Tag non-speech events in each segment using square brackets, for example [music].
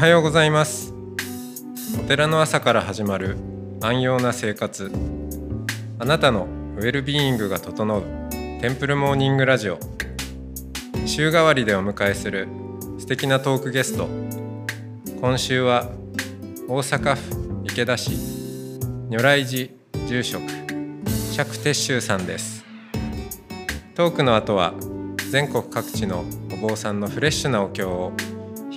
はようございます。お寺の朝から始まる安養な生活。あなたのウェルビーイングが整うテンプルモーニングラジオ。週替わりでお迎えする素敵なトークゲスト。今週は大阪府池田市如来寺住職釈鉄舟さんです。トークの後は全国各地のお坊さんのフレッシュなお経を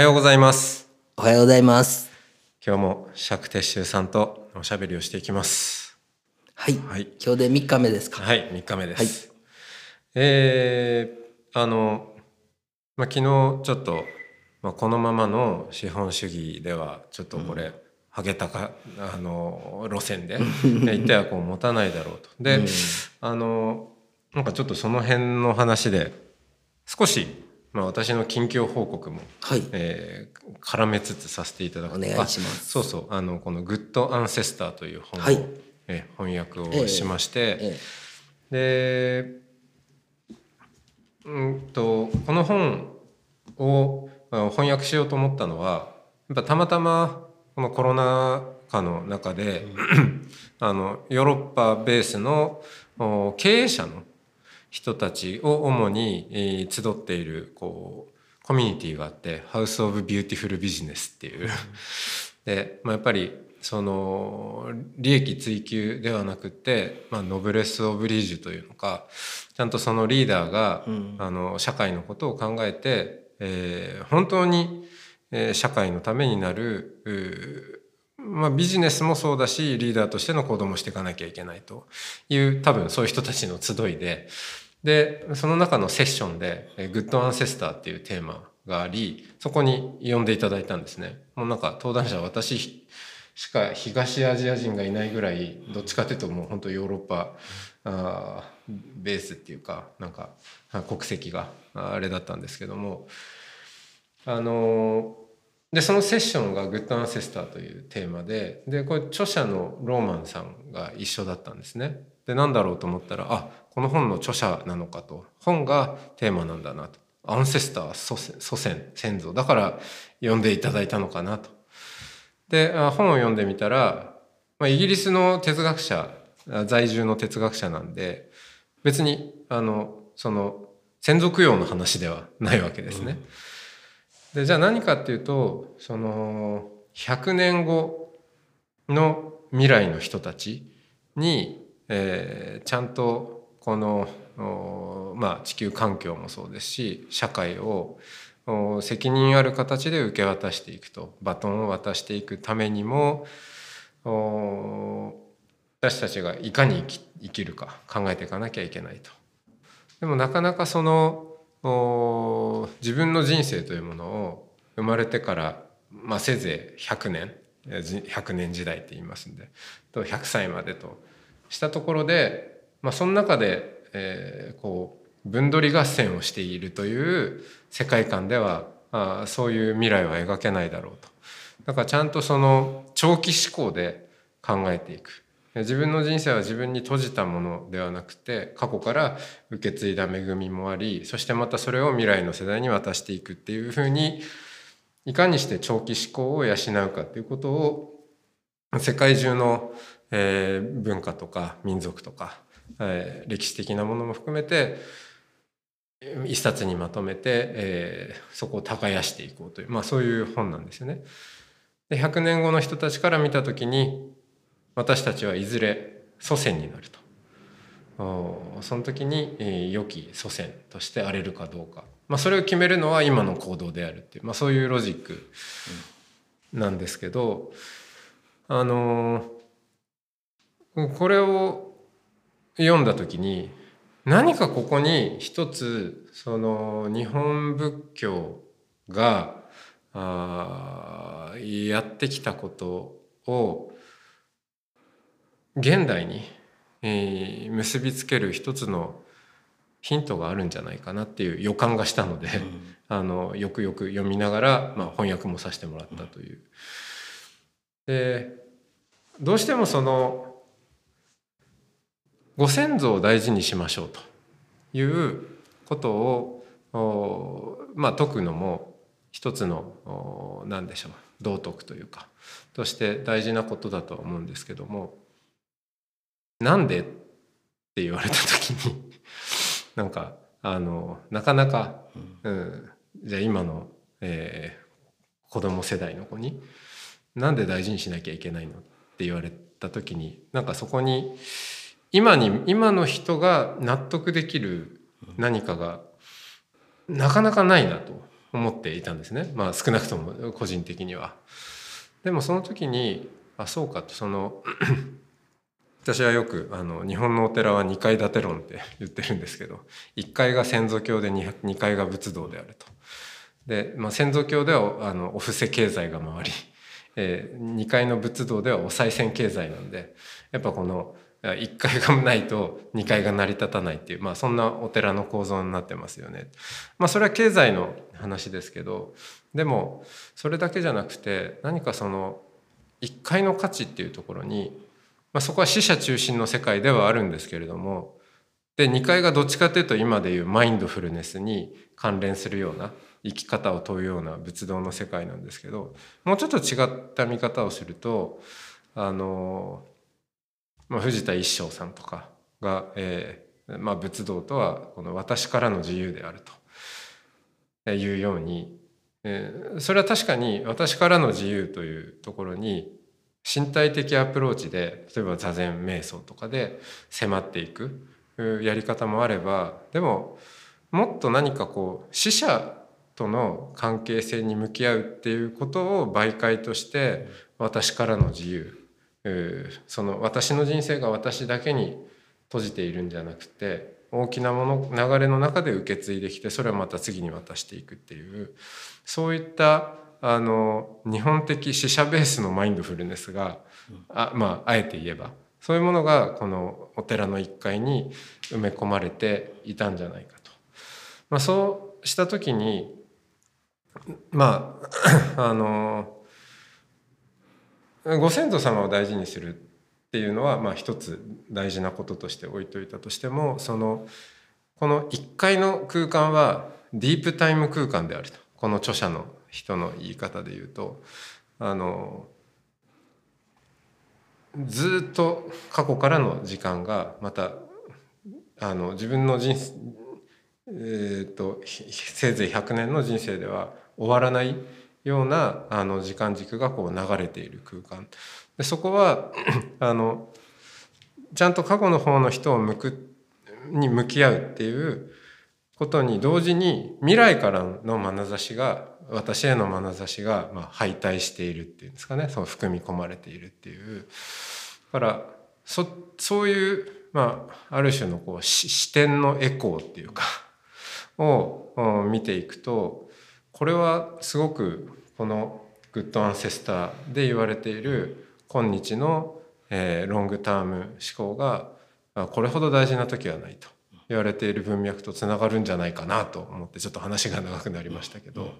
はようございますおはようございます。今日も釈鉄舟さんとおしゃべりをしていきますはい。はい今日で3日目ですか？はい3日目です、はいえーあの、まあ、昨日ちょっと、まあ、このままの資本主義ではちょっとこれ、ハゲタカあの路線で行ってはこう持たないだろうと。で、うんあのなんかちょっとその辺の話で少し、まあ、私の近況報告も、はい。えー絡めつつさせていただくお願いします。あそうそう。あのこの「グッドアンセスター」という本を、はい。えー翻訳をしまして、えでうんとこの本をまあ翻訳しようと思ったのはやっぱたまたまこのコロナ禍の中で、[clears throat] あのヨーロッパベースのお経営者の人たちを主に、えー集っているこうコミュニティがあって「 House of Beautiful Business」っていう。で、まあ、やっぱりその利益追求ではなくって、まあ、ノブレス・オブリージュというのかちゃんとそのリーダーが、うんあの社会のことを考えて、えー本当に、えー社会のためになるまあ、ビジネスもそうだしリーダーとしての行動もしていかなきゃいけないと。いう多分そういう人たちの集いで。でその中のセッションで「グッドアンセスター」っていうテーマがありそこに呼んでいただいたんですね。もうなんか登壇者私しか東アジア人がいないぐらいどっちかというともう本当ヨーロッパあーベースっていうかなんか国籍があれだったんですけども。あのでそのセッションが「グッドアンセスター」というテーマででこれ著者のローマンさんが一緒だったんですね。で何だろうと思ったらあこの本の著者なのかと本がテーマなんだなとアンセスター祖先祖先先祖だから読んでいただいたのかなと。で本を読んでみたら、まあ、イギリスの哲学者在住の哲学者なんで別にあのその先祖供養の話ではないわけですね。でじゃあ何かっていうとその100年後の未来の人たちに、えーちゃんとこの、まあ、地球環境もそうですし社会を責任ある形で受け渡していくとバトンを渡していくためにも私たちがいかに生き生きるか考えていかなきゃいけないと。でもなかなかその自分の人生というものを生まれてから、まあ、せいぜい100年100年時代って言いますんでと100歳までとしたところで、まあ、その中で、えーこう分取り合戦をしているという世界観ではあそういう未来は描けないだろうと。だからちゃんとその長期思考で考えていく。自分の人生は自分に閉じたものではなくて過去から受け継いだ恵みもありそしてまたそれを未来の世代に渡していくっていうふうにいかにして長期思考を養うかっていうことを世界中の、えー文化とか民族とか、えー歴史的なものも含めて一冊にまとめて、えーそこを耕していこうという、まあ、そういう本なんですよね。で100年後の人たちから見た時に私たちはいずれ祖先になると。その時に、良き祖先として荒れるかどうか、まあ、それを決めるのは今の行動であるっていう、まあ、そういうロジックなんですけど、あのこれを読んだ時に何かここに一つその日本仏教があやってきたことを現代に、えー、結びつける一つのヒントがあるんじゃないかなっていう予感がしたので、うん、[laughs] あのよくよく読みながら、まあ、翻訳もさせてもらったという。でどうしてもそのご先祖を大事にしましょうということをまあ説くのも一つの何でしょう道徳というかとして大事なことだとは思うんですけどもなんで？って言われた時に [laughs] なんかあのなかなか、うん、じゃあ今の、えー、子供世代の子になんで大事にしなきゃいけないの？って言われた時になんかそこに今に今の人が納得できる何かがなかなかないなと思っていたんですね。まあ少なくとも個人的には。でもその時にあそうかとその私はよくあの日本のお寺は2階建て論って言ってるんですけど1階が先祖教で 2, 2階が仏道であると。で、まあ、先祖教ではあのお布施経済が回り、えー、2階の仏道ではお賽銭経済なんでやっぱこの1階がないと2階が成り立たないっていう、まあ、そんなお寺の構造になってますよね。まあ、それは経済の話ですけどでもそれだけじゃなくて何かその1階の価値っていうところに、まあ、そこは死者中心の世界ではあるんですけれどもで2階がどっちかというと今でいうマインドフルネスに関連するような生き方を問うような仏道の世界なんですけどもうちょっと違った見方をするとあのまあ、藤田一生さんとかが、えーまあ、仏道とはこの私からの自由であるというように、えー、それは確かに私からの自由というところに身体的アプローチで例えば座禅瞑想とかで迫っていくやり方もあればでももっと何かこう死者との関係性に向き合うっていうことを媒介として私からの自由その私の人生が私だけに閉じているんじゃなくて大きなもの流れの中で受け継いできてそれをまた次に渡していくっていうそういったあの日本的死者ベースのマインドフルネスがあまああえて言えばそういうものがこのお寺の一階に埋め込まれていたんじゃないかと。まあ、そうした時にまあ [coughs] あのご先祖様を大事にするっていうのはまあ一つ大事なこととして置いといたとしてもそのこの1階の空間はディープタイム空間であるとこの著者の人の言い方で言うとあのずっと過去からの時間がまたあの自分の人生えーとせいぜい100年の人生では終わらないようなあの時間軸がこう流れている空間。でそこは [clears throat] あのちゃんと過去の方の人を向くに向き合うっていうことに同時に未来からの眼差しが私への眼差しがまあ敗退しているっていうんですかね。その含み込まれているっていう。だからそそういう、まあ、ある種のこう視点のエコーっていうかを見ていくとこれはすごくこのグッドアンセスターで言われている今日の、えー、ロングターム思考がこれほど大事な時はないと。言われている文脈とつながるんじゃないかなと思ってちょっと話が長くなりましたけど、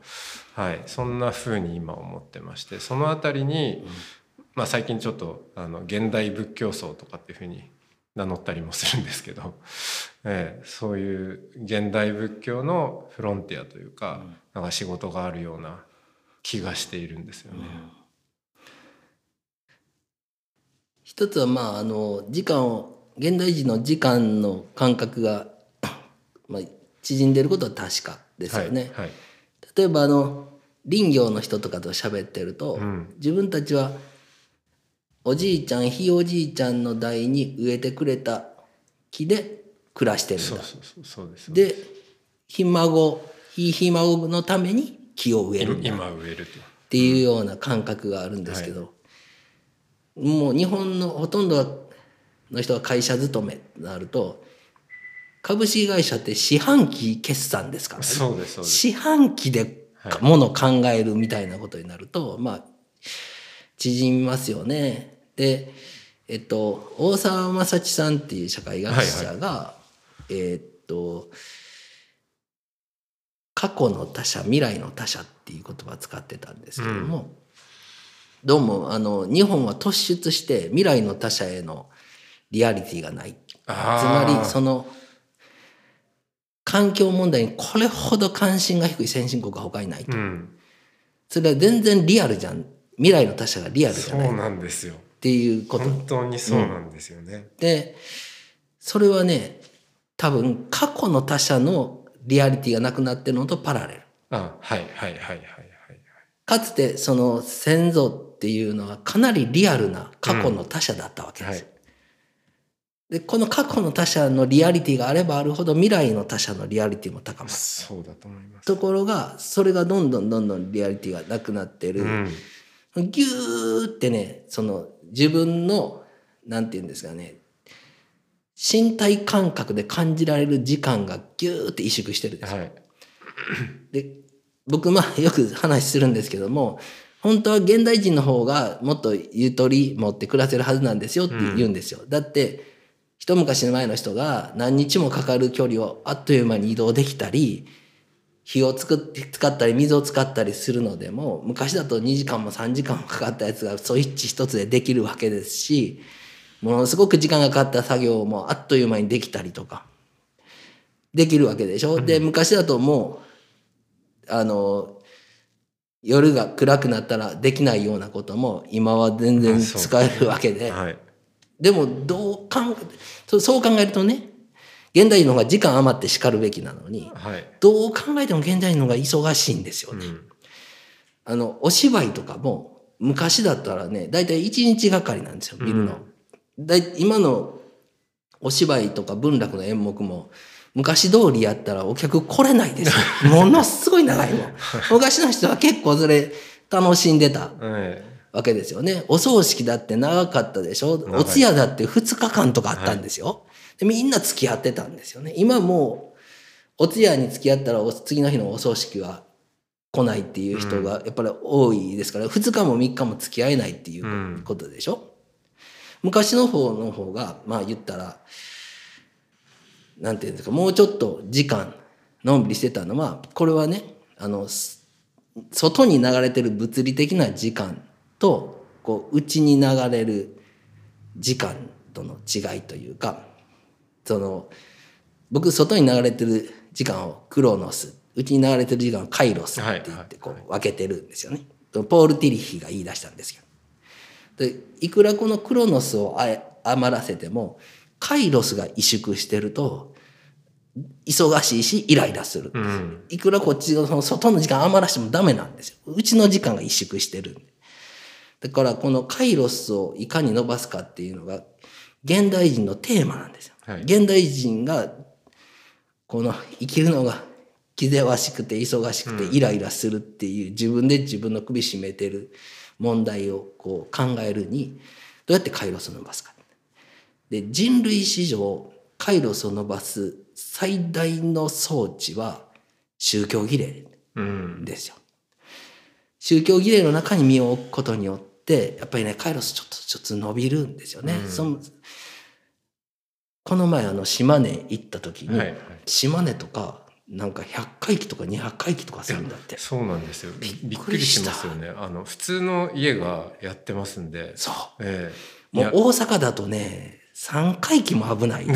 はい、そんなふうに今思ってまして。その辺りに、まあ、最近ちょっとあの現代仏教僧とかっていうふうに名乗ったりもするんですけど、[laughs] えー、そういう現代仏教のフロンティアというか,、なんか仕事があるような気がしているんですよね。一つはまああの時間を現代人の時間の感覚がまあ縮んでることは確かですよね。はいはい、例えばあの林業の人とかと喋ってると、うん、自分たちはおじいちゃんひいおじいちゃんの代に植えてくれた木で暮らしてるんだ。でひ孫ひいひ孫のために木を植えるんだ。今植えるっていうような感覚があるんですけど、うん。はい、もう日本のほとんどの人が会社勤めとなると株式会社って四半期決算ですからね。そうです四半期でものを考えるみたいなことになると、まあ縮みますよね。でえっと大沢正知さんっていう社会学者が、はいはい、えっと過去の他者未来の他者っていう言葉を使ってたんですけども、うん、どうもあの日本は突出して未来の他者へのリアリティがない。つまりその環境問題にこれほど関心が低い先進国は他にないと、うん、それは全然リアルじゃん。未来の他者がリアルじゃない。そうなんですよ。っていうこと。本当にそうなんですよね、うん、でそれはね多分過去の他者のリアリティがなくなってるのとパラレル。あはいはいはいはいはい。かつてその先祖っていうのはかなりリアルな過去の他者だったわけです。うんはい、でこの過去の他者のリアリティがあればあるほど未来の他者のリアリティも高まる。そうだと思います。ところがそれがどんどんどんどんリアリティがなくなってる。うん、ギューってねその自分のなんて言うんですかね身体感覚で感じられる時間がギューって萎縮してるんですよ。はい、で僕まあよく話するんですけども本当は現代人の方がもっとゆとり持って暮らせるはずなんですよって言うんですよ。うん、だって一昔前の人が何日もかかる距離をあっという間に移動できたり火を作って使ったり水を使ったりするのでも昔だと2時間も3時間もかかったやつがスイッチ一つでできるわけですしものすごく時間がかかった作業もあっという間にできたりとか、できるわけでしょ？で、昔だともう、あの、夜が暗くなったらできないようなことも今は全然使えるわけで。はい、でも、どう考え、そう考えるとね、現代人の方が時間余って叱るべきなのに、はい、どう考えても現代人の方が忙しいんですよね。うん、あの、お芝居とかも、昔だったらね、だいたい1日がかりなんですよ、見るの。うんだ今のお芝居とか文楽の演目も昔通りやったらお客来れないですよ。[laughs] ものすごい長いもん。昔の人は結構それ楽しんでたわけですよね。お葬式だって長かったでしょ。お通夜だって2日間とかあったんですよ。でみんな付き合ってたんですよね。今もうお通夜に付き合ったら次の日のお葬式は来ないっていう人がやっぱり多いですから、2日も3日も付き合えないっていうことでしょ。昔の方の方が、まあ言ったら、なんていうんですか、もうちょっと時間、のんびりしてたのは、これはね、あの、外に流れてる物理的な時間と、こう、内に流れる時間との違いというか、その、僕、外に流れてる時間をクロノス、内に流れてる時間をカイロスって言って、こう、分けてるんですよね。ポール・ティリヒが言い出したんですけど。でいくらこのクロノスを余らせてもカイロスが萎縮してると忙しいしイライラする、うん、いくらこっちのその外の時間余らしてもダメなんですようちの時間が萎縮してるだからこのカイロスをいかに伸ばすかっていうのが現代人のテーマなんですよ、はい、現代人がこの生きるのが気ぜわしくて忙しくてイライラするっていう自分で自分の首絞めてる問題をこう考えるにどうやってカイロスを伸ばすか。で人類史上カイロスを伸ばす最大の装置は宗教儀礼ですよ。うん、宗教儀礼の中に身を置くことによってやっぱりねカイロスちょっとちょっと伸びるんですよね。うん、そのこの前あの島根行った時に、はいはい、島根とかなんか100回忌とか200回忌とかするんだって。そうなんですよ。びっくりしますよね。あの普通の家がやってますんで。そう、えー、もう大阪だとね3回忌も危ない。[laughs] ね。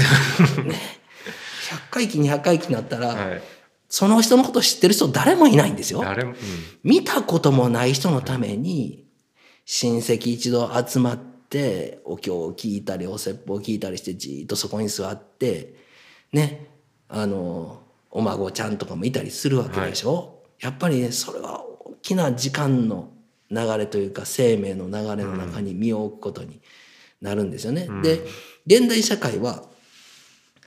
100回忌200回忌になったら、はい、その人のこと知ってる人誰もいないんですよ。誰も、うん、見たこともない人のために親戚一度集まってお経を聞いたりお説法を聞いたりしてじっとそこに座ってねあのお孫ちゃんとかもいたりするわけでしょ、はい、やっぱりねそれは大きな時間の流れというか生命の流れの中に身を置くことになるんですよね。うん、で現代社会は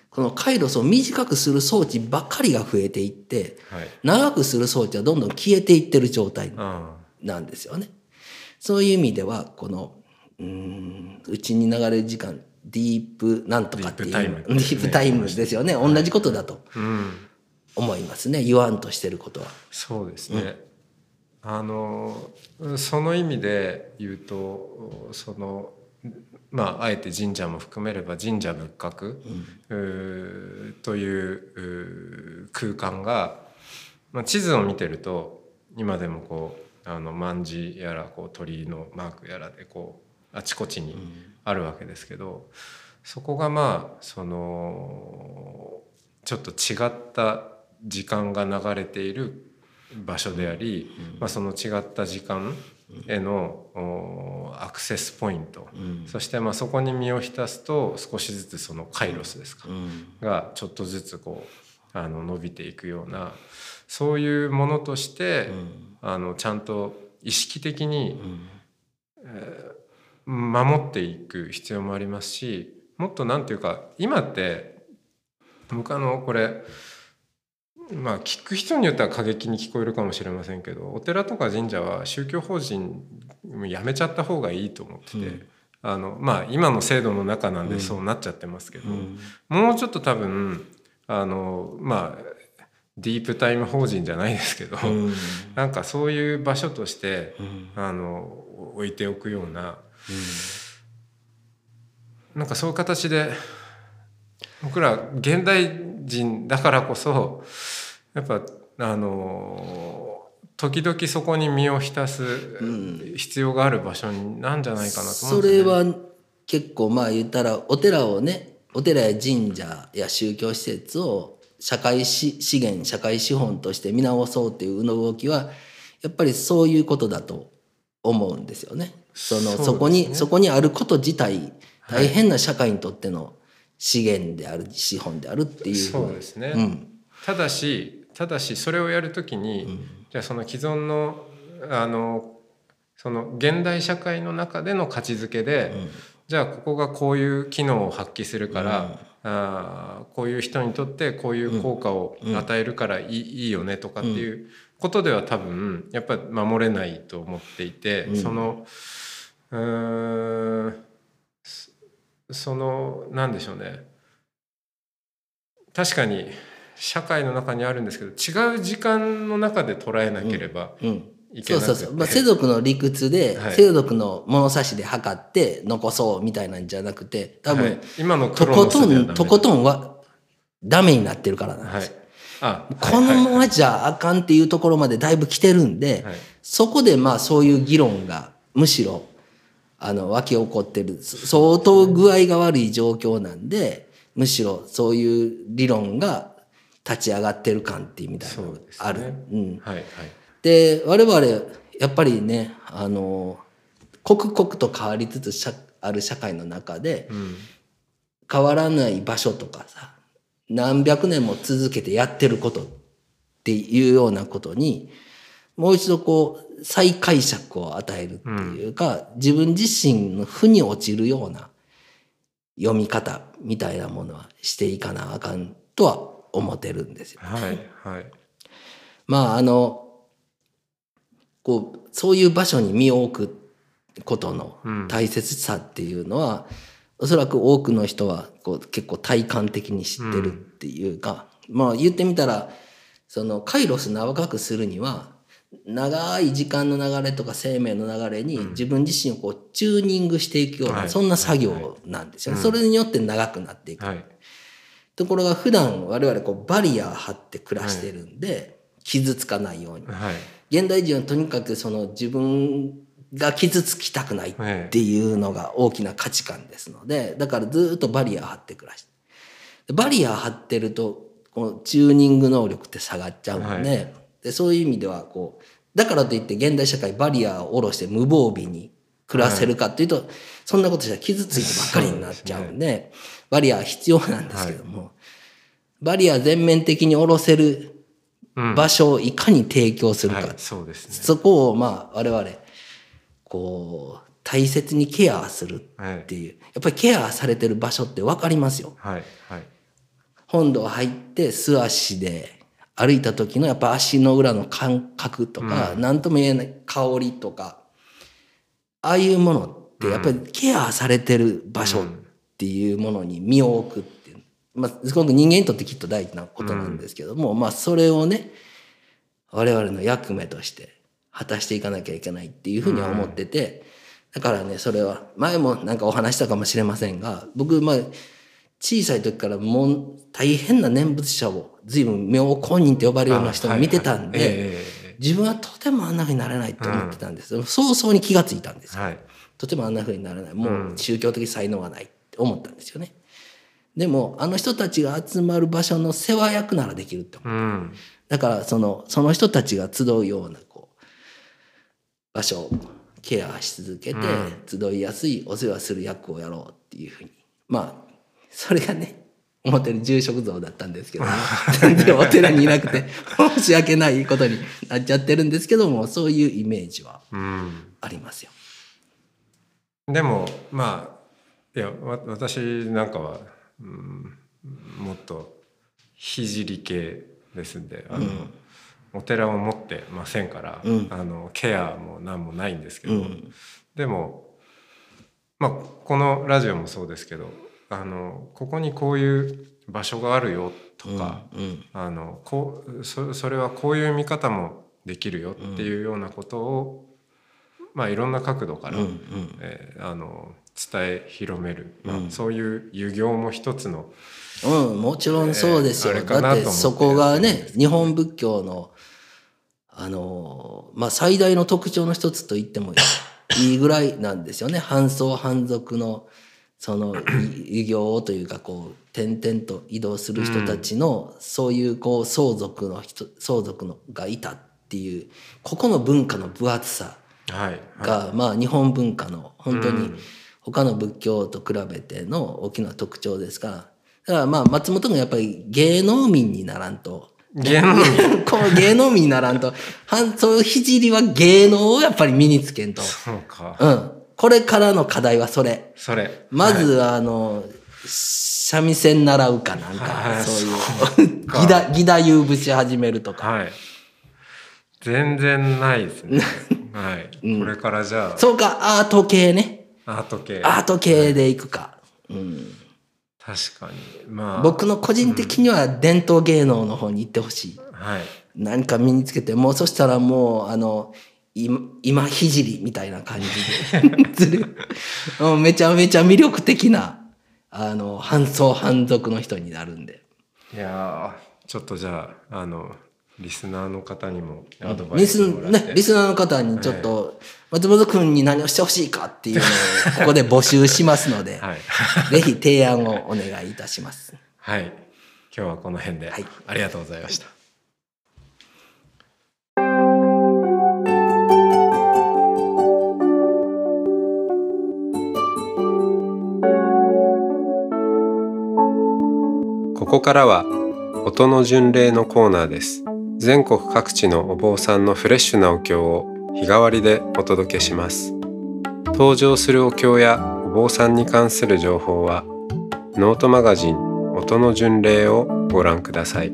このカイロスを短くする装置ばっかりが増えていって、はい、長くする装置はどんどん消えていってる状態なんですよね。そういう意味ではこのうんうちに流れる時間ディープなんとかっていうディープタイムですよね。同じことだと。うん。思いますね。言わんとしてることは。そうですね、うん、あのその意味で言うとそのまあ、あえて神社も含めれば神社仏閣、うん、という空間が、まあ、地図を見てると今でもこうあの卍やらこう鳥居のマークやらでこうあちこちにあるわけですけど、うん、そこがまあそのちょっと違った時間が流れている場所であり、まあ、その違った時間へのアクセスポイント、うん、そしてまあそこに身を浸すと少しずつそのカイロスですか、うん、がちょっとずつこうあの伸びていくようなそういうものとして、うん、あのちゃんと意識的に、えー、守っていく必要もありますしもっと何て言うか今って僕あのこれまあ聞く人によっては過激に聞こえるかもしれませんけどお寺とか神社は宗教法人やめちゃった方がいいと思ってて、うん、あのまあ今の制度の中なんでそうなっちゃってますけど、うん、もうちょっと多分あのまあディープタイム法人じゃないですけど、うん、なんかそういう場所として、あの置いておくような、うん、なんかそういう形で僕ら現代人だからこそやっぱあの時々そこに身を浸す必要がある場所なんじゃないかなと思うんです、ね、それは結構まあ言ったらお寺をねお寺や神社や宗教施設を社会資源社会資本として見直そうっていう動きはやっぱりそういうことだと思うんですよね。そのそ、ね,、こにそこにあること自体大変な社会にとっての資源である資本であるっていう。そうですね、うん、ただしただしそれをやるときに、うん、じゃあその既存のあのその現代社会の中での価値づけで、うん、じゃあここがこういう機能を発揮するから、うん、あこういう人にとってこういう効果を与えるからいい,、いいよねとかっていうことでは多分やっぱり守れないと思っていて、そのうんその何でしょうね。確かに社会の中にあるんですけど違う時間の中で捉えなければいけなくそう。そうそう、まあ、世俗の理屈で、はい、世俗の物差しで測って残そうみたいなんじゃなくて多分、はい、今のとことんとことんはダメになってるからなんです、はい、このままじゃあかんっていうところまでだいぶ来てるんで、そこでまあそういう議論がむしろあの湧き起こってる相当具合が悪い状況なんでむしろそういう理論が立ち上がってる感っていうみたいなのがある。ね、うん、はいはい、で我々やっぱりねあの刻々と変わりつつある社会の中で、うん、変わらない場所とかさ何百年も続けてやってることっていうようなことにもう一度こう再解釈を与えるっていうか、うん、自分自身の負に落ちるような読み方みたいなものはしていかなあかんとは思ってるんですよ、ね。はいはい。まああのこうそういう場所に身を置くことの大切さっていうのは、うん、おそらく多くの人はこう結構体感的に知ってるっていうか、うん、まあ言ってみたらそのカイロス長くするには長い時間の流れとか生命の流れに自分自身をこうチューニングしていくような、そんな作業なんですよ。ね、それによって長くなっていく、はい、ところが普段我々こうバリア張って暮らしてるんで、傷つかないように、現代人はとにかくその自分が傷つきたくないっていうのが大きな価値観ですのでだからずっとバリア張って暮らして。バリア張ってるとこのチューニング能力って下がっちゃうんで、はい。でそういう意味ではこうだからといって現代社会バリアを下ろして無防備に暮らせるかっていうと、はい、そんなことしたら傷ついてばっかりになっちゃうんで、ね、バリアは必要なんですけども、はい、バリア全面的に下ろせる場所をいかに提供するか、うんはい、そうですね、そこをまあ我々こう大切にケアするっていう、やっぱりケアされてる場所って分かりますよ。はいはい、本堂入って素足で歩いた時のやっぱ足の裏の感覚とか、何、うん、とも言えない香りとかああいうものってやっぱりケアされてる場所っていうものに身を置くっまあ、すごく人間にとってきっと大事なことなんですけども、うん、まあ、それをね、我々の役目として果たしていかなきゃいけないっていうふうには思ってて、だからね、それは、前もなんかお話したかもしれませんが、僕、まあ、小さい時からもう大変な念仏者を随分妙公認って呼ばれるような人を見てたんで、自分はとてもあんなふうになれないと思ってたんです、うん、早々に気がついたんですよ、はい、とてもあんなふうにならない。もう宗教的才能がないって思ったんですよねでもあの人たちが集まる場所の世話役ならできるって思った、うん、だからそのその人たちが集うようなこう場所をケアし続けて、集いやすいお世話する役をやろうっていうふうに。まあそれがね思ってる住職像だったんですけどね。[laughs] 全然お寺にいなくて申し訳ないことになっちゃってるんですけどもそういうイメージはありますよ。うん、でもまあいや私なんかは、うん、もっと聖系ですんであの、うん、お寺を持ってませんから、うん、あのケアも何もないんですけど、でもまあこのラジオもそうですけどあのここにこういう場所があるよとか、あのこうそそれはこういう見方もできるよっていうようなことを、まあいろんな角度から、うん、えー、あの伝え広める、まあ、そういう遊行も一つの、うん、もちろんそうですよ、えー、だってそこがね日本仏教のあのまあ最大の特徴の一つと言ってもいい [laughs] ぐらいなんですよね。半僧半俗のその異業というかこう転々と移動する人たちの、そういうこう相続の人相続のがいたっていうここの文化の分厚さが、まあ日本文化の本当に他の仏教と比べての大きな特徴ですからだからまあ松本君やっぱり芸能民にならんと。芸能民 [laughs] この芸能民にならんと、そういう聖は芸能をやっぱり身につけんと。そうか。うん。これからの課題はそれ。それ。まず、はい、あの、三味線習うかなんか、はい、そういう、[laughs] ギダ、ギダ遊節始めるとか。はい。全然ないですね。[laughs] はい、うん。これからじゃあ。そうか、アート系ね。アート系。アート系でいくか。うん。確かに。まあ。僕の個人的には伝統芸能の方に行ってほしい。はい。何か身につけて、もうそしたらもう、あの、今、今ひじりみたいな感じで [laughs] めちゃめちゃ魅力的な、あの、半層半族の人になるんで。いやちょっとじゃあ、あの、リスナーの方にもアドバイスもね、リスナーの方にちょっと、松本君に何をしてほしいかっていうのを、ここで募集しますので、[laughs] はい、ぜひ提案をお願いいたします。はい。今日はこの辺で、はい、ありがとうございました。ここからは音の巡礼のコーナーです全国各地のお坊さんのフレッシュなお経を日替わりでお届けします。登場するお経やお坊さんに関する情報はノートマガジン音の巡礼をご覧ください。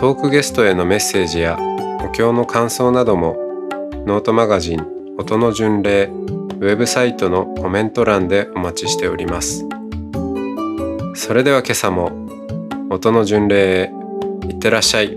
トークゲストへのメッセージやお経の感想などもノートマガジン音の巡礼ウェブサイトのコメント欄でお待ちしております。それでは今朝も音の巡礼へいってらっしゃい。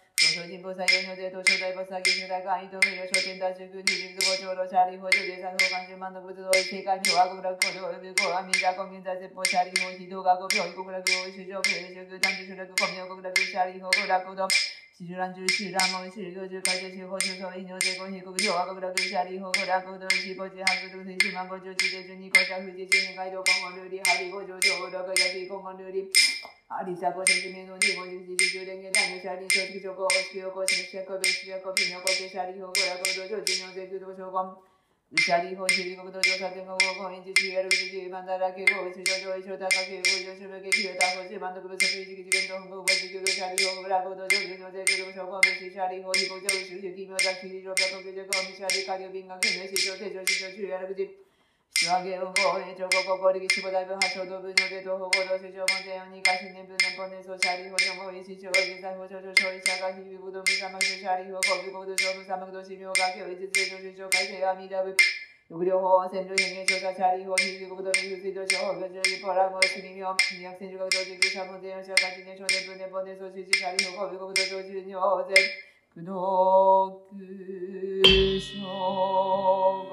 ホヒドガゴビョイコグラグオイシュジョブエシュグダンジュシュラグコミョコグラグシャリホグラコド十乱十十乱毛十九十九十五十六十七十八十九十八十九十十五十六十七十八十八十九十万五十十十二十十富士十二街道公共料理ハリ五十十六焼き公共料理ハリサコセキメノニ五十十十連下大のシャリ小式諸行式をこししゃこべしゃこぴのこけシャリをこらこどじょじのぜくどしょこんウシャリホシリ国土調査天国語本一地やる口マンダラケ語一上上一上高け語上主部劇タコシマンドクブサフィジキジベント本国語地球シャリホブラコド上中のぜくどしょこんシシャリホヒコ上主主奇妙だキリロペコケジェコミシャリカリオビンガケネシショテジョシジョシュやる口仕上げをごへちょこここりきしぼだいぶはしょどぶのでとほごどししょもぜよにかしねぶねぽねそしゃりほじょもいししょいさほしょしょしょいしゃがひびぶどみさまししゃりほこびこどしょぶさまくどしみょうがきょいじつじょししょかいせあみだぶ六両法千両変化調査チャリ法非国土水水道庁法行事ポラムスミミョ二百千十国土地区三本全四小八年少年分年本年総知事チャリ法国土上中尿全苦毒将軍シャリホおにょいうがひゅがここはみなシャリホひびこよびりょしょじ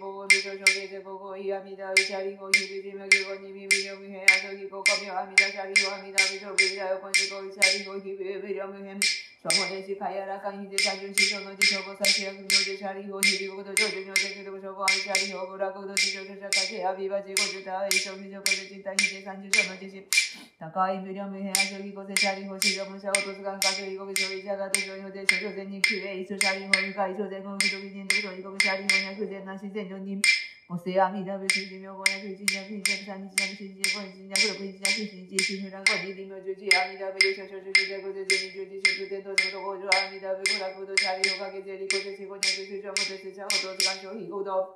ぼこみしょしょげてここいやみだうシャリホひびじめぎこにみみりょむへんあそぎここみはみだシャリホあみだみしょびりだよこんじこいシャリホひびびりょむへんそこでしかやらかにで三十四条の自称語さしやくのでシャリホひびこど上旬のでけどしょこあみシャリホブラコど自称者かけあびばじこじゅたいしょびじょこでちたにで三十条の自身高い無料無変あそぎこせシャリホしろむしゃおとすがんかせいこびしょいしゃがとしょいのでしょ全にきれいしょシャリホゆかいしょ全国みとびに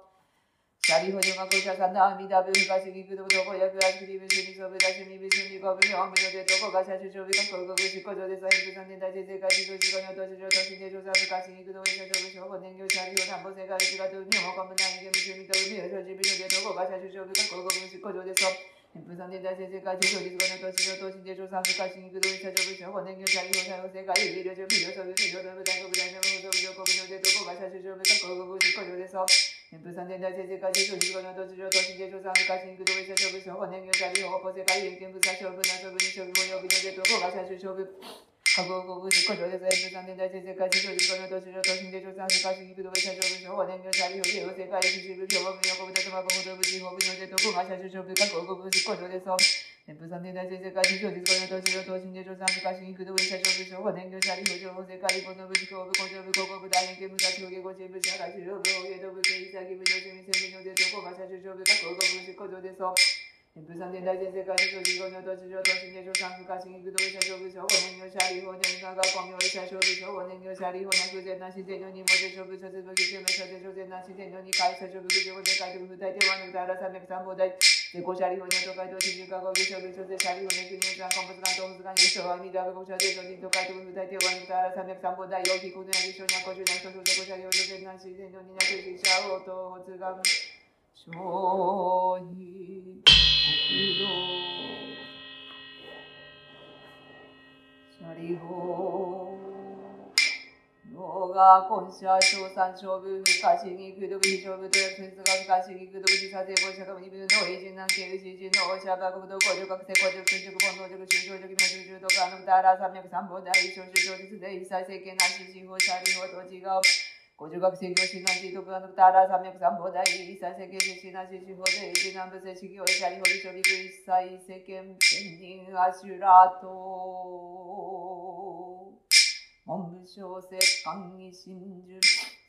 んとしょいこびシャリホにゃくぜなしせんじょにおせあみだぶしみょうごやくいちにゃくいちゃくさんにちなくしじこいちにゃくろくいちなくしじしふらんこじりみょうじゅじあみだぶゆしょしょしょしょじゃくぜぜにじゅじしゅくてんとしょとこじゅあみだぶごらくどしゃりほかけぜりこぜしゃしゅしょもてししゃほとすがんしょひごどシャリホジョガコシャサンダアミダブヒカシギクドブドコヤクアシキリブシミソブダシミビシミコブヒオミノデトコガシャシュショビカコゴブシコジョデサヘンプサンデンダジェゼカジゴジゴニョトシジョトシデジョサブカシギクドウシャショブショコネンギョシャリホタンボセカリシガトウニョモコムナインゲムシミトウミヨショジビノデトコガシャシュショビカコゴブシコジョデソヘンプサンデンダジェゼカジゴジゴニョトシジョトシデジョサブカシギクドウシャショブショコネンギョシャリホタンボセカリビリョジョビヨショビシジョドブダイコブダイノムドブジョコブニョデトコガシャシュショビカコゴブシコジョデソ天風三天大聖世界地主十五の土地上都市で上三部下新区同一勝負勝負年月者利法法世界天部差勝負な勝負に勝負五曜日のデート五が最終勝負各国国主古城で天風三天大聖世界地主十五の土地上都市で上三部下新区同一勝負勝負年月者利法帝王世界一部勝負無用国で妻国土部地方部のデート五が最終勝負各国国主古城でそう天風三天大聖世界地主十五の土地上都市で上三部下新区同一勝負勝負年月者利法情報世界日本の部地方部古城部広告部大変見無差表現五千部社会主要部大江戸部警察部上市民宣伝のデート五が最終勝負各国国主古城でそう天風三天大先生会社十五の土地上都心で上三部下新区同社勝負勝負年業者利法年間が公明者勝負勝負年業者利法なく全なし全のに文字勝負諸説武器救命諸説諸全なし全のに会社勝負上で書いて不大手はぬたら三百三宝大で五社利法に都会と新宿化合勝負諸説社利法年国入山鉱物岩東物岩優勝はみだ五社での人都会と不大手はぬたら三百三宝大陽気国内優勝にゃ五十年と諸説五社利法諸説なし全のになくし者をと発願小児国道シャリホ脳が今社小三勝負不可思議空毒非勝負と約説が不可思議空毒自殺で五社が二分の偉人南京牛人の社爆部と工場学生工場建築本能塾修正塾明中中とかのたら三百三本大小修正術で一切政権なし司法シャリホと違う五十学生業診断地徳がのたら三百三本大一切世間実施なし司法で一南部正式業シャリホリ処理一切世間天人アシュラと文部小説官に真珠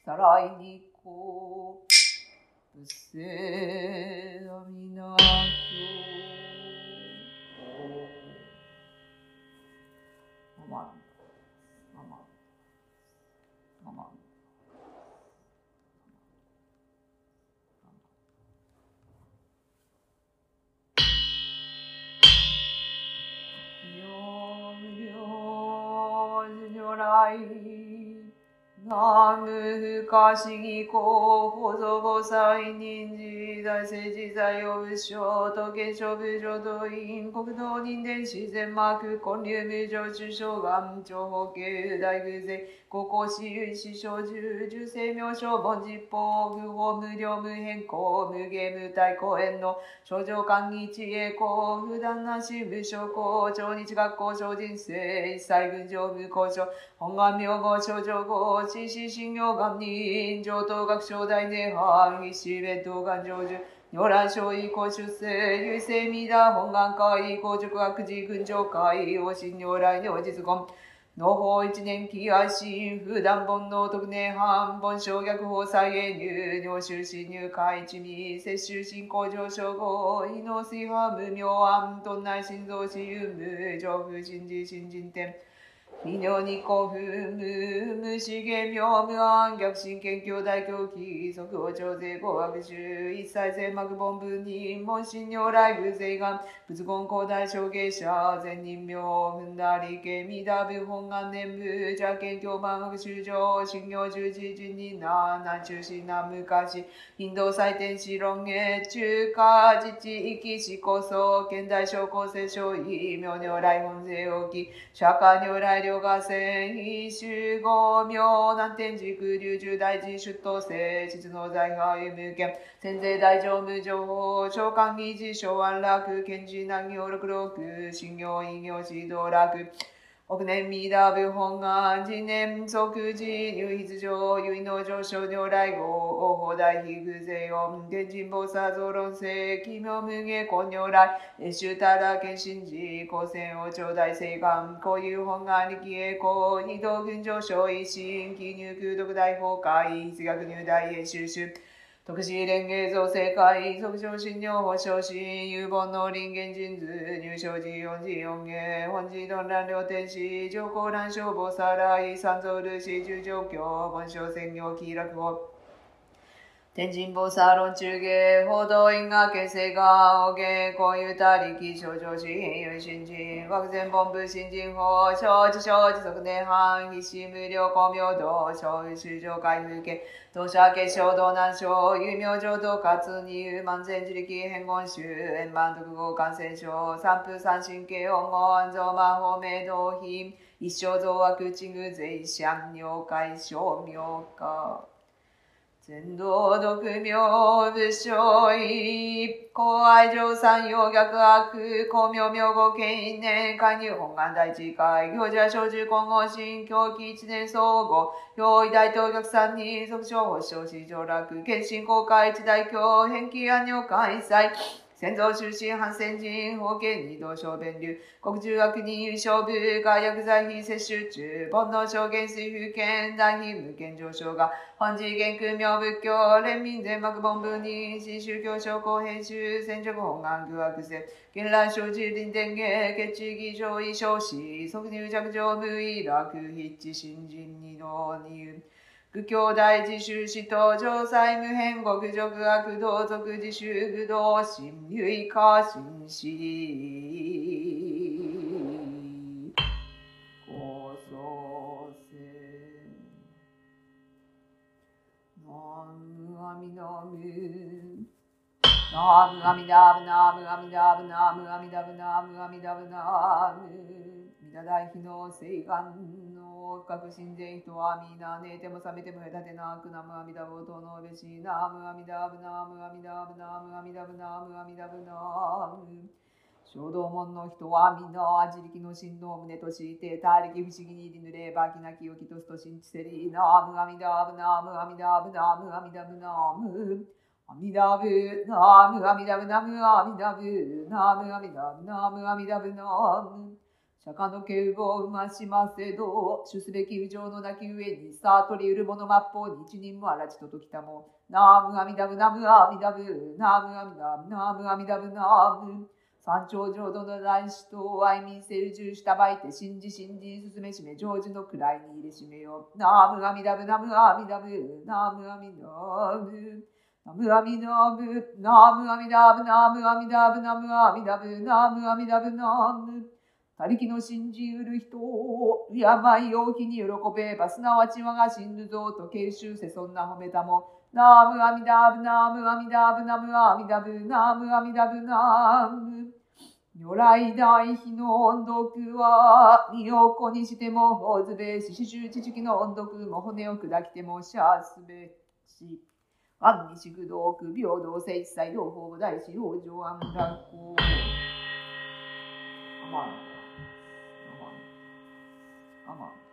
さらいにこう不正阿弥陀経マママ南無不可思議光法祖母防災人事大政治財を物省都県処部浄土院国道人伝自然マーク建立無常中小眼長方形大偶然高校私有師小十十生名称凡実法不法無料無変更無芸無体公園の症状管理知恵公普段なし無償公超日学校小人生一切群上無交渉本願名号症状号知識信用願人上等学省大年半必死弁当願成就如来小医公出世、優勢ミダ本願会、公塾学寺群上会、往診如来の実言。農法一年期愛心、普段本能特年半、本省逆法再現入、尿臭侵入会一味、摂取進行上昇後、胃の水波無妙暗、頓内心臓死有無、上風心事新人天。微妙に興奮無無資源妙無安逆神研究大狂気即応調税語学習一切全幕本文人門神如来偶税願仏言広大証芸者善人名踏んだり家未打部本願念部邪見教万学習上信行十字人人な南中心南昔インド祭典史論芸中華自治域史こそ現代小構成小異名如来本税置き釈迦如来ヨガ戦一集五名南天軸流中大臣出頭性実の財派有無権天税大乗無情報召喚議事昭安楽賢治南行六六信行異行指導楽億年ミダブ本願次年即時入筆上結の上昇如来号王法大非偶税音天神菩薩増論性奇妙無下根如来越州たら謙信寺高専王朝大聖願こういう本願力栄光二道群上昇一心記入空読大法会筆学入大英収集特殊連芸造成会、即上診療保障し、有本の林源人図、入賞時四時四芸、本時論乱両天使、上皇乱消防さらい、三蔵ルシ十状況、本省専業気楽を。天神菩薩論中芸、報道院が形成が、お芸、こういうたりき、症状し、有新人、枠前本部新人法、承知承知即年半、必死無料公明道、小雨修上開封家、当社結晶道南省、有名浄土活に、万全自力変言集、円満特合感染症、三風三神経音語、安蔵魔法明道品、一生増悪地具税、シ尿解消明化。全道独名武将医、公愛上三陽逆悪、公明明後権因年、介入本願大地会、行者小中混合新、狂気一年総合、用意大東逆三人、即将保障市上落、決心公開一大教、返金安尿開催、先祖出身反戦人、法権二道小弁流、国中学人優勝部、外薬剤費摂取中、煩悩証言水風権、大費無権上昇が、本次元空明仏教、連民全幕本部に、新宗教商工編集、戦直本願具悪性、現来生寺林伝芸、決地儀上位少子、即入着上無意楽、筆致新人二道二運。愚教大自習使徒上祭無変極俗悪道族自習愚道心唯化心死高祖戦南無阿弥陀仏。ナムアミダブナムアミダブナムアミダブナムアミダブナムミダ大日の聖願の各神前人はみな寝ても覚めても隔てなくナムアミダブとのべしナムアミダブナムアミダブナムアミダブナムアミダブナム衝動門の人はみんな自力の振動を胸として他力不思議に入りぬればきなきをきとすと信じせりナムアミダブナムアミダブナムアミダブナム阿弥陀仏、ナムアミダブナムアミダブ、ナムアミダブナムアミダブナム。釈迦の敬語を生ましませど、主すべき無常の泣き上に、さあ取りうる者末法に一人もあらちとときたも。ナームアミダブナムアミダブ、ナームアミダブナムアミダブナム。山頂浄土の大師と愛民せる重したばいて信じ信じ進めしめ成就の位に入れしめよ。ナームアミダブナムアミダブ、ナームアミダブ。ナムアミダブ、ナムアミダブ、ナムアミダブ、ナムアミダブ、ナムアミダブ、ナム。他力の信じうる人を、病を日に喜べば、すなわち我が死ぬぞと慶州せそんな褒めたも、ナムアミダブナムアミダブナムアミダブナムアミダブナム如来大悲の音読は、身を粉にしてもほずべし、四十知識の音読も骨を砕きてもしゃすべし。万に宿道苦平等聖一切同法大師往生安楽公。アマン。アマン。アマン。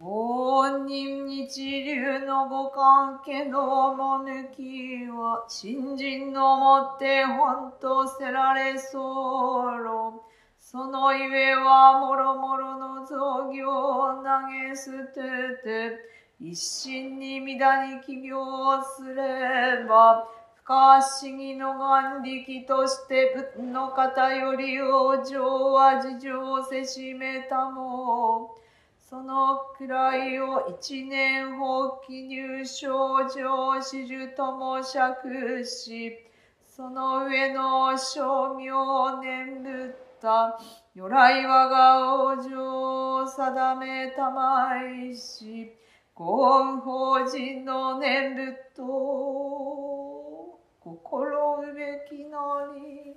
上人日流のご関係のも抜きは、新人のもって本とせられそうろ。そのゆえはもろもろの造業を投げ捨てて、一心に乱に奇妙すれば、不可思議の眼力として仏の方より往生は事情せしめたも。その位を一年放棄入賞上始終とも釈し、その上の称名を念仏った如来我が往生定めたまいし、ご恩法人の念仏と、心うべきなり、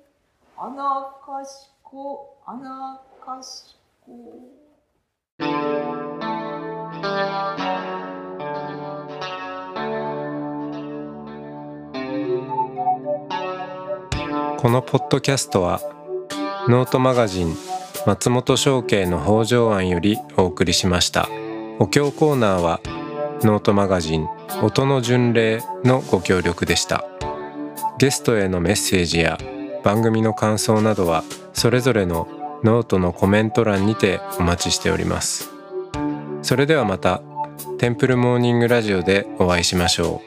あなかしこ、あなかしこ。このポッドキャストはノートマガジン松本紹圭の方丈庵よりお送りしましたお経コーナーはノートマガジン音の巡礼のご協力でしたゲストへのメッセージや番組の感想などはそれぞれのノートのコメント欄にてお待ちしております。それではまたテンプルモーニングラジオでお会いしましょう。